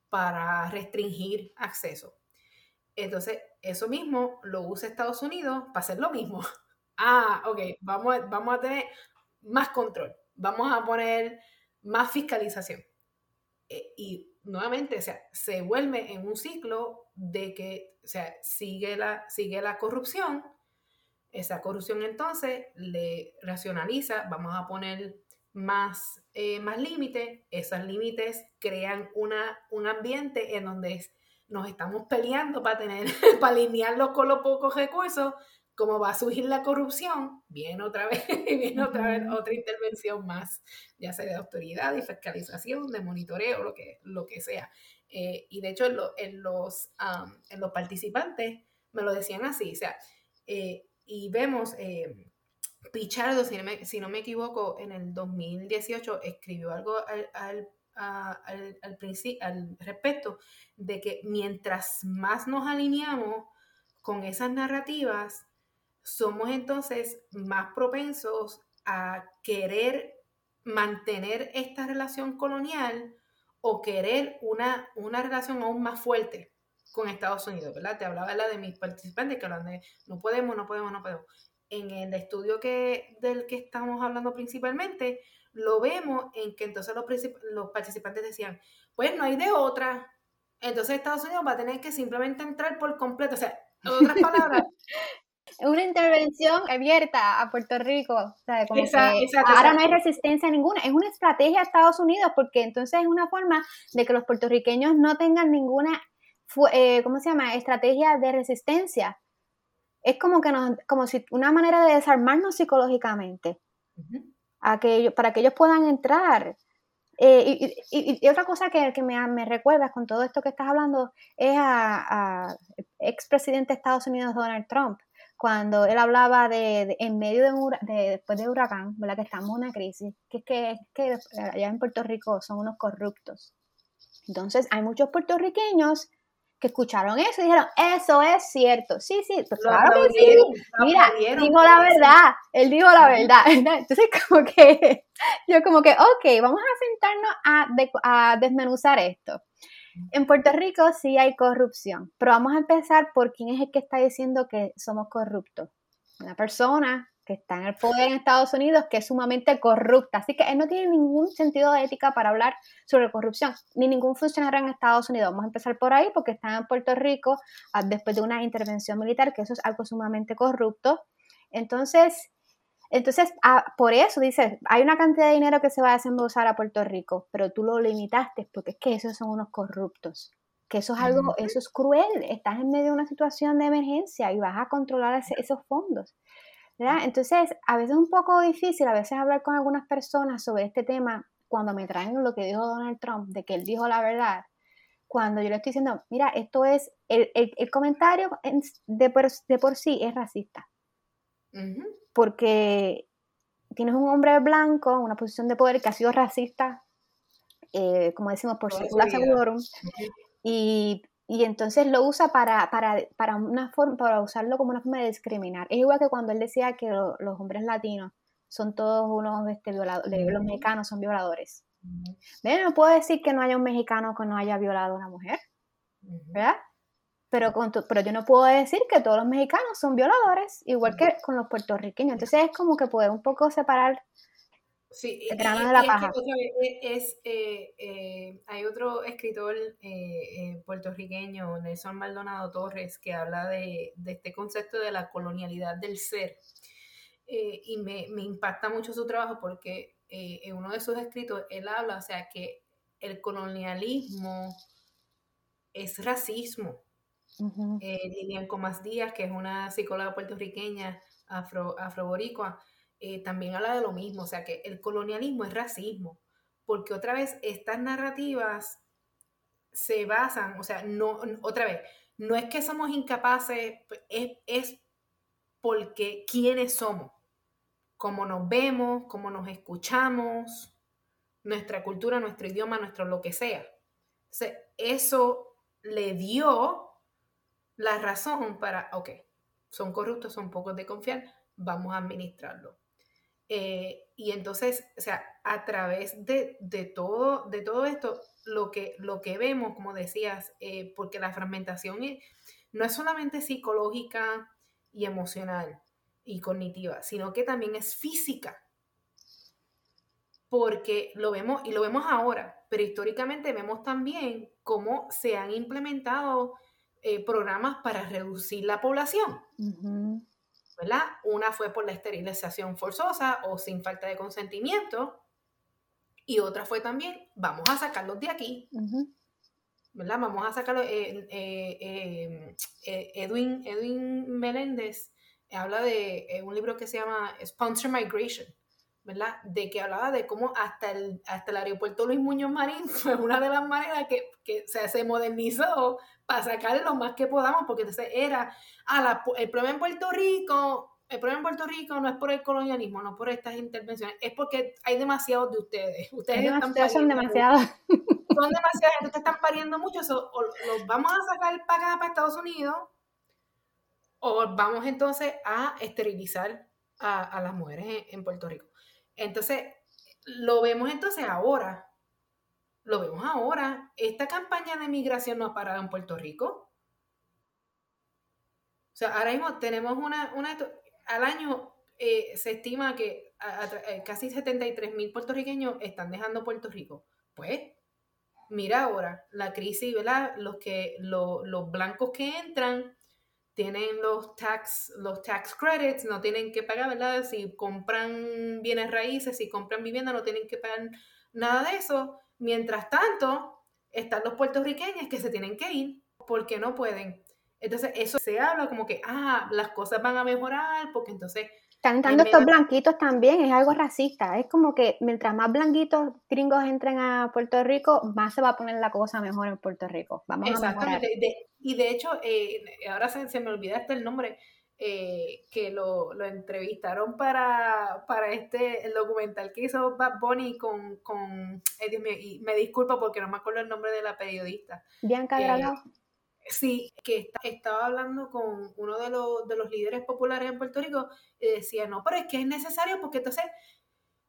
para restringir acceso. Entonces, eso mismo lo usa Estados Unidos para hacer lo mismo. *laughs* Ah, ok, vamos, vamos a tener más control, vamos a poner más fiscalización. Eh, y nuevamente, o sea, se vuelve en un ciclo de que, o sea, sigue la, sigue la corrupción. Esa corrupción entonces le racionaliza, vamos a poner más, eh, más límites, esos límites crean una, un ambiente en donde nos estamos peleando para tener, *laughs* para alinearlos con los pocos recursos, como va a surgir la corrupción, viene otra vez, *laughs* viene otra vez otra intervención más, ya sea de autoridad, de fiscalización, de monitoreo, lo que, lo que sea. Eh, y de hecho, en, los, en los participantes me lo decían así, o sea, eh, y vemos, eh, Pichardo, si no, me, si no, me, equivoco, en el 2018 escribió algo al al, al, al respecto de que mientras más nos alineamos con esas narrativas, somos entonces más propensos a querer mantener esta relación colonial o querer una, una relación aún más fuerte con Estados Unidos, ¿verdad? Te hablaba la de mis participantes que hablan de no podemos, no podemos, no podemos. En el estudio que, del que estamos hablando principalmente, lo vemos en que entonces los, los participantes decían, pues no hay de otra. Entonces Estados Unidos va a tener que simplemente entrar por completo. O sea, en otras *laughs* palabras, una intervención abierta a Puerto Rico. O sea, como que ahora no hay resistencia ninguna. Es una estrategia de Estados Unidos porque entonces es una forma de que los puertorriqueños no tengan ninguna, eh, ¿cómo se llama?, estrategia de resistencia. Es como que nos, como si una manera de desarmarnos psicológicamente para que ellos puedan entrar. Eh, y, otra cosa que, me, me, recuerdas con todo esto que estás hablando es a, a expresidente de Estados Unidos Donald Trump, cuando él hablaba de, en medio de, un, de, después de huracán, ¿verdad? que estamos en una crisis, que es que, que allá en Puerto Rico son unos corruptos. Entonces hay muchos puertorriqueños que escucharon eso y dijeron, eso es cierto. Sí, sí, pues claro que sí. Mira, dijo la verdad, él dijo la verdad. *laughs* Entonces, como que, yo como que, ok, vamos a sentarnos a, a desmenuzar esto. En Puerto Rico sí hay corrupción, pero vamos a empezar por quién es el que está diciendo que somos corruptos. Una persona que está en el poder en Estados Unidos, que es sumamente corrupta. Así que él no tiene ningún sentido de ética para hablar sobre corrupción, ni ningún funcionario en Estados Unidos. Vamos a empezar por ahí porque está en Puerto Rico ah, después de una intervención militar, que eso es algo sumamente corrupto. Entonces, entonces ah, por eso dices, hay una cantidad de dinero que se va a desembolsar a Puerto Rico, pero tú lo limitaste porque es que esos son unos corruptos que eso es algo, eso es cruel, estás en medio de una situación de emergencia y vas a controlar esos fondos. Entonces, a veces es un poco difícil, a veces hablar con algunas personas sobre este tema cuando me traen lo que dijo Donald Trump, de que él dijo la verdad, cuando yo le estoy diciendo, mira, esto es, el, el, comentario de por, de por, sí es racista. Porque tienes un hombre blanco en una posición de poder que ha sido racista, eh, como decimos, por segurorum, y y entonces lo usa para, para, para, una forma, para usarlo como una forma de discriminar. Es igual que cuando él decía que los hombres latinos son todos unos este, violadores, los mexicanos son violadores. No puedo decir que no haya un mexicano que no haya violado a una mujer, ¿verdad? Pero, con pero yo no puedo decir que todos los mexicanos son violadores, igual que con los puertorriqueños. Entonces es como que poder un poco separar Sí, el grano de la paja. Es, eh, eh, hay otro escritor eh, puertorriqueño, Nelson Maldonado Torres, que habla de, de este concepto de la colonialidad del ser. y me, me, impacta mucho su trabajo porque en uno de sus escritos él habla, o sea, que el colonialismo es racismo. Lilian Comas Díaz, que es una psicóloga puertorriqueña afro, afroboricua, eh, también habla de lo mismo, o sea que el colonialismo es racismo, porque otra vez estas narrativas se basan, o sea, no, otra vez, no es que somos incapaces, pues, es, es porque quiénes somos, cómo nos vemos, cómo nos escuchamos, nuestra cultura, nuestro idioma, nuestro lo que sea. Entonces, eso le dio la razón para, ok, son corruptos, son pocos de confiar, vamos a administrarlo. Eh, y entonces, o sea, a través de, todo, de todo esto, lo que, lo que vemos, como decías, eh, porque la fragmentación no es solamente psicológica y emocional y cognitiva, sino que también es física. Porque lo vemos, y lo vemos ahora, pero históricamente vemos también cómo se han implementado eh, programas para reducir la población. ¿Verdad? Una fue por la esterilización forzosa o sin falta de consentimiento. Y otra fue también, vamos a sacarlos de aquí. ¿Verdad? Vamos a sacarlos. Eh, eh, eh, Edwin, Edwin Meléndez habla de un libro que se llama Sponsor Migration. ¿Verdad? De que hablaba de cómo hasta el, hasta el aeropuerto Luis Muñoz Marín *laughs* fue una de las maneras que, que se modernizó para sacar lo más que podamos, porque entonces era, ah, el problema en Puerto Rico, el problema en Puerto Rico no es por el colonialismo, no por estas intervenciones, es porque hay demasiados de ustedes. Ustedes están son demasiados. Son demasiados, ustedes están pariendo mucho, o los vamos a sacar para acá, para Estados Unidos, o vamos entonces a esterilizar a, las mujeres en Puerto Rico. Entonces, lo vemos entonces ahora, lo vemos ahora. Esta campaña de migración no ha parado en Puerto Rico. O sea, ahora mismo tenemos una, una al año eh, se estima que eh, casi 73 mil puertorriqueños están dejando Puerto Rico. Pues, mira ahora la crisis, ¿verdad? Los, que, los blancos que entran tienen los tax, los tax credits, no tienen que pagar, ¿verdad? Si compran bienes raíces, si compran vivienda, no tienen que pagar nada de eso. Mientras tanto, están los puertorriqueños que se tienen que ir porque no pueden. Entonces, eso se habla como que, ah, las cosas van a mejorar porque entonces están entrando estos blanquitos también, es algo racista. Es como que mientras más blanquitos gringos entren a Puerto Rico, más se va a poner la cosa mejor en Puerto Rico. Vamos Exactamente. y de hecho, eh, ahora se, me olvida este el nombre, eh, que lo, entrevistaron para, para este el documental que hizo Bad Bunny con, con y me disculpo porque no me acuerdo el nombre de la periodista. Bianca Grado. Sí, que estaba hablando con uno de los, de los líderes populares en Puerto Rico y decía, no, pero es que es necesario porque entonces,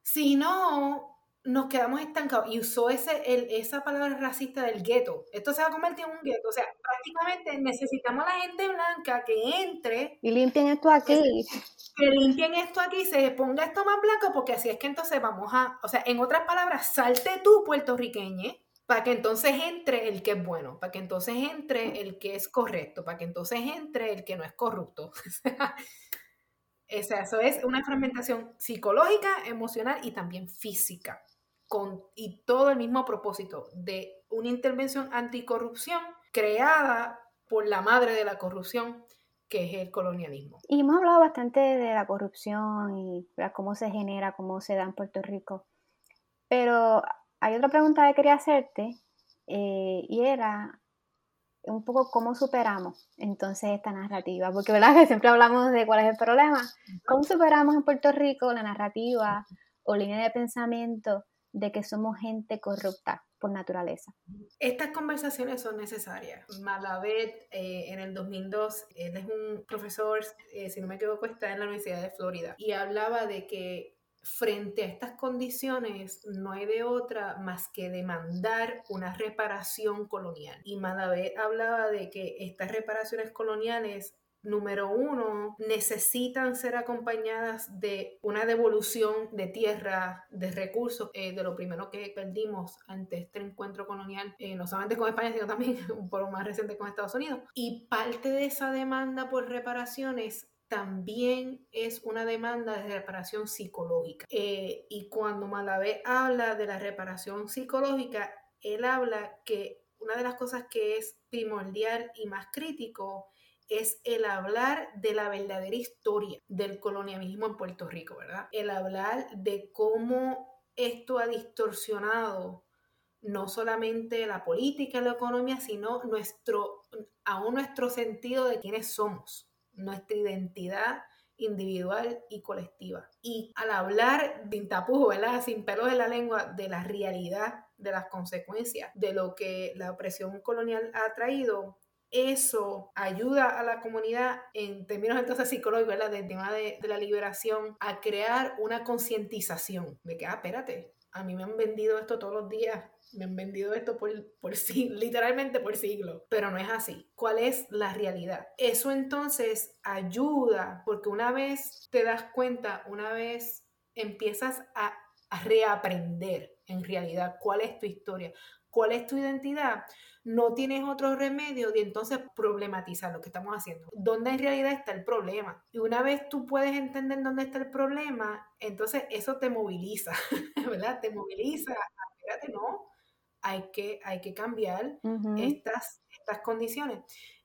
si no, nos quedamos estancados. Y usó ese, el, esa palabra racista del gueto. Esto se va a convertir en un gueto. O sea, prácticamente necesitamos a la gente blanca que entre. Y limpien esto aquí. Que, limpien esto aquí, se ponga esto más blanco, porque así es que entonces vamos a, o sea, en otras palabras, salte tú, puertorriqueño para que entonces entre el que es bueno, para que entonces entre el que es correcto, para que entonces entre el que no es corrupto. *laughs* eso es una fragmentación psicológica, emocional y también física, con, y todo el mismo propósito de una intervención anticorrupción creada por la madre de la corrupción, que es el colonialismo. Y hemos hablado bastante de la corrupción y cómo se genera, cómo se da en Puerto Rico, pero hay otra pregunta que quería hacerte eh, y era un poco cómo superamos entonces esta narrativa, porque verdad que *laughs* siempre hablamos de cuál es el problema, cómo superamos en Puerto Rico la narrativa o línea de pensamiento de que somos gente corrupta por naturaleza. Estas conversaciones son necesarias. Malavet eh, en el 2002, él es un profesor, eh, si no me equivoco, está en la Universidad de Florida y hablaba de que frente a estas condiciones no hay de otra más que demandar una reparación colonial. Y Madavé hablaba de que estas reparaciones coloniales número uno, necesitan ser acompañadas de una devolución de tierra, de recursos, eh, de lo primero que perdimos ante este encuentro colonial, eh, no solamente con España, sino también *laughs* por lo más reciente con Estados Unidos. Y parte de esa demanda por reparaciones también es una demanda de reparación psicológica. Eh, y cuando Malavé habla de la reparación psicológica, él habla que una de las cosas que es primordial y más crítico es el hablar de la verdadera historia del colonialismo en Puerto Rico, ¿verdad? El hablar de cómo esto ha distorsionado no solamente la política la economía, sino nuestro, aún nuestro sentido de quiénes somos, nuestra identidad individual y colectiva. Y al hablar sin tapujos, ¿verdad? sin pelos en la lengua, de la realidad, de las consecuencias, de lo que la opresión colonial ha traído, eso ayuda a la comunidad en términos entonces psicológicos, ¿verdad? Del tema de, la liberación, a crear una concientización de que, ah, espérate, a mí me han vendido esto todos los días, me han vendido esto por, por *laughs* literalmente por siglos, pero no es así. ¿Cuál es la realidad? Eso entonces ayuda, porque una vez te das cuenta, una vez empiezas a reaprender en realidad cuál es tu historia, cuál es tu identidad, no tienes otro remedio de entonces problematizar lo que estamos haciendo. ¿Dónde en realidad está el problema? Y una vez tú puedes entender dónde está el problema, entonces eso te moviliza, *laughs* ¿verdad? Te moviliza. Espérate, no, hay que, hay que cambiar estas, estas condiciones.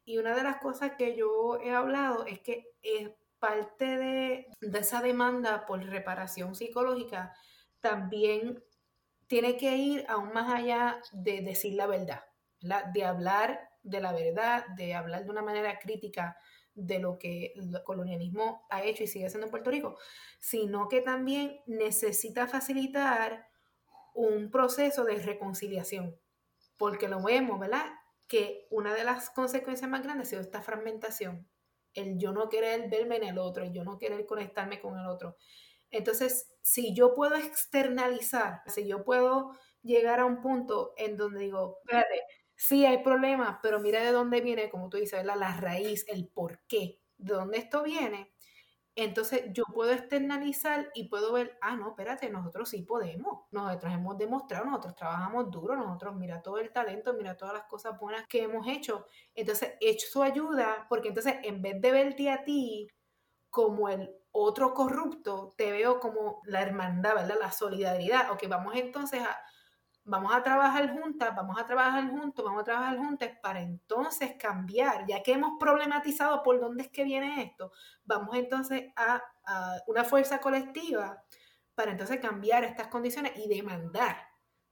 Y una de las cosas que yo he hablado es que es parte de, de esa demanda por reparación psicológica también tiene que ir aún más allá de decir la verdad de hablar de la verdad, de hablar de una manera crítica de lo que el colonialismo ha hecho y sigue haciendo en Puerto Rico, sino que también necesita facilitar un proceso de reconciliación, porque lo vemos, ¿verdad? Que una de las consecuencias más grandes ha sido esta fragmentación, el yo no querer verme en el otro, el yo no querer conectarme con el otro. Entonces, si yo puedo externalizar, si yo puedo llegar a un punto en donde digo, espérate, sí hay problemas, pero mira de dónde viene, como tú dices, la raíz, el por qué, de dónde esto viene. Entonces yo puedo externalizar y puedo ver, ah, no, espérate, nosotros sí podemos. Nosotros hemos demostrado, nosotros trabajamos duro, nosotros mira todo el talento, mira todas las cosas buenas que hemos hecho. Entonces, hecho su ayuda, porque entonces en vez de verte a ti como el otro corrupto, te veo como la hermandad, ¿verdad? La solidaridad. Ok, vamos entonces a, vamos a trabajar juntas, vamos a trabajar juntos, vamos a trabajar juntos para entonces cambiar, ya que hemos problematizado por dónde es que viene esto, vamos entonces a, una fuerza colectiva para entonces cambiar estas condiciones y demandar,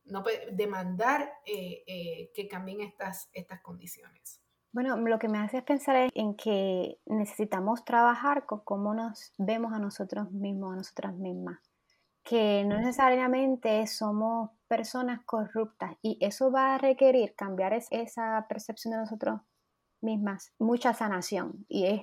no demandar eh, eh, que cambien estas, estas condiciones. Bueno, lo que me hace pensar en que necesitamos trabajar con cómo nos vemos a nosotros mismos, a nosotras mismas. Que no necesariamente somos personas corruptas y eso va a requerir cambiar esa percepción de nosotros mismas, mucha sanación y es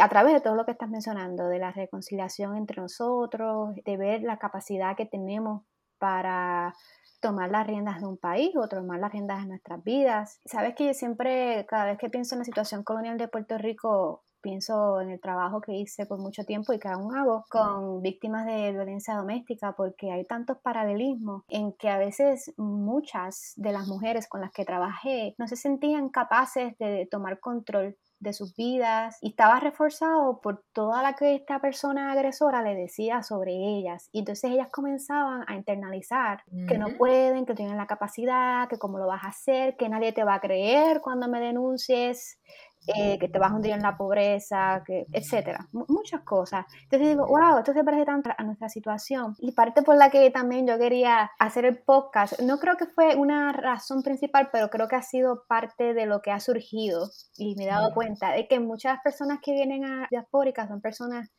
a través de todo lo que estás mencionando, de la reconciliación entre nosotros, de ver la capacidad que tenemos para tomar las riendas de un país o tomar las riendas de nuestras vidas. Sabes que yo siempre, cada vez que pienso en la situación colonial de Puerto Rico, pienso en el trabajo que hice por mucho tiempo y que aún hago con víctimas de violencia doméstica porque hay tantos paralelismos en que a veces muchas de las mujeres con las que trabajé no se sentían capaces de tomar control de sus vidas y estaba reforzado por toda la que esta persona agresora le decía sobre ellas. Y entonces ellas comenzaban a internalizar que no pueden, que tienen la capacidad, que cómo lo vas a hacer, que nadie te va a creer cuando me denuncies, eh, que te vas a hundir en la pobreza, que, etcétera, muchas cosas. Entonces digo, wow, esto se parece tanto a nuestra situación. Y parte por la que también yo quería hacer el podcast, no creo que fue una razón principal, pero creo que ha sido parte de lo que ha surgido y me he dado cuenta de que muchas personas que vienen a diaspóricas son personas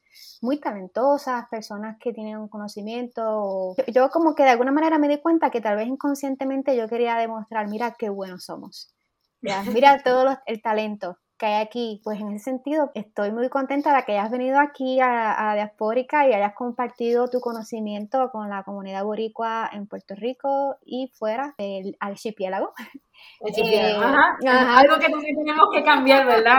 muy talentosas, personas que tienen un conocimiento. Yo, como que de alguna manera me di cuenta que tal vez inconscientemente yo quería demostrar, mira qué buenos somos. Mira *laughs* todo el talento que hay aquí. Pues en ese sentido estoy muy contenta de que hayas venido aquí a, a Diaspórica y hayas compartido tu conocimiento con la comunidad boricua en Puerto Rico y fuera del archipiélago. Eh, Algo que también tenemos que cambiar, ¿verdad?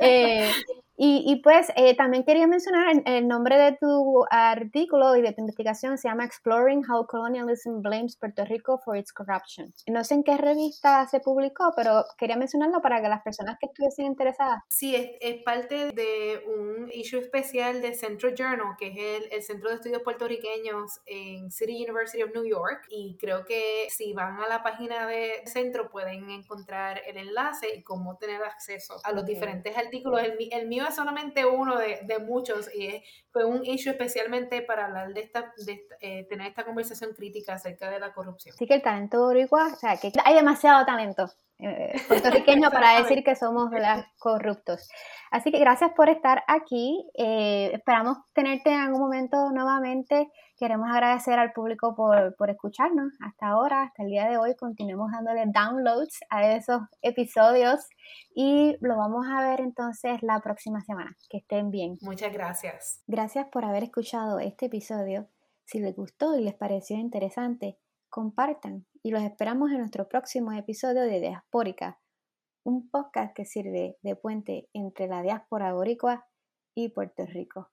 Eh, y, pues eh, también quería mencionar el, nombre de tu artículo y de tu investigación, se llama Exploring How Colonialism Blames Puerto Rico for Its Corruption. No sé en qué revista se publicó, pero quería mencionarlo para que las personas que estuviesen interesadas. Sí, es, parte de un issue especial de Centro Journal, que es el, el, Centro de Estudios Puertorriqueños en City University of New York. Y creo que si van a la página de Centro pueden encontrar el enlace y cómo tener acceso a los diferentes artículos. El, el mío solamente uno de, de muchos y fue un issue especialmente para hablar de esta, de eh, tener esta conversación crítica acerca de la corrupción. Sí que el talento boricua, o sea, que hay demasiado talento eh, puertorriqueño para decir que somos corruptos. Así que gracias por estar aquí. Eh, esperamos tenerte en algún momento nuevamente. Queremos agradecer al público por, por, escucharnos hasta ahora, hasta el día de hoy. Continuemos dándole downloads a esos episodios y lo vamos a ver entonces la próxima semana. Que estén bien. Muchas gracias. Gracias por haber escuchado este episodio. Si les gustó y les pareció interesante, compartan y los esperamos en nuestro próximo episodio de Diaspórica, un podcast que sirve de puente entre la diáspora boricua y Puerto Rico.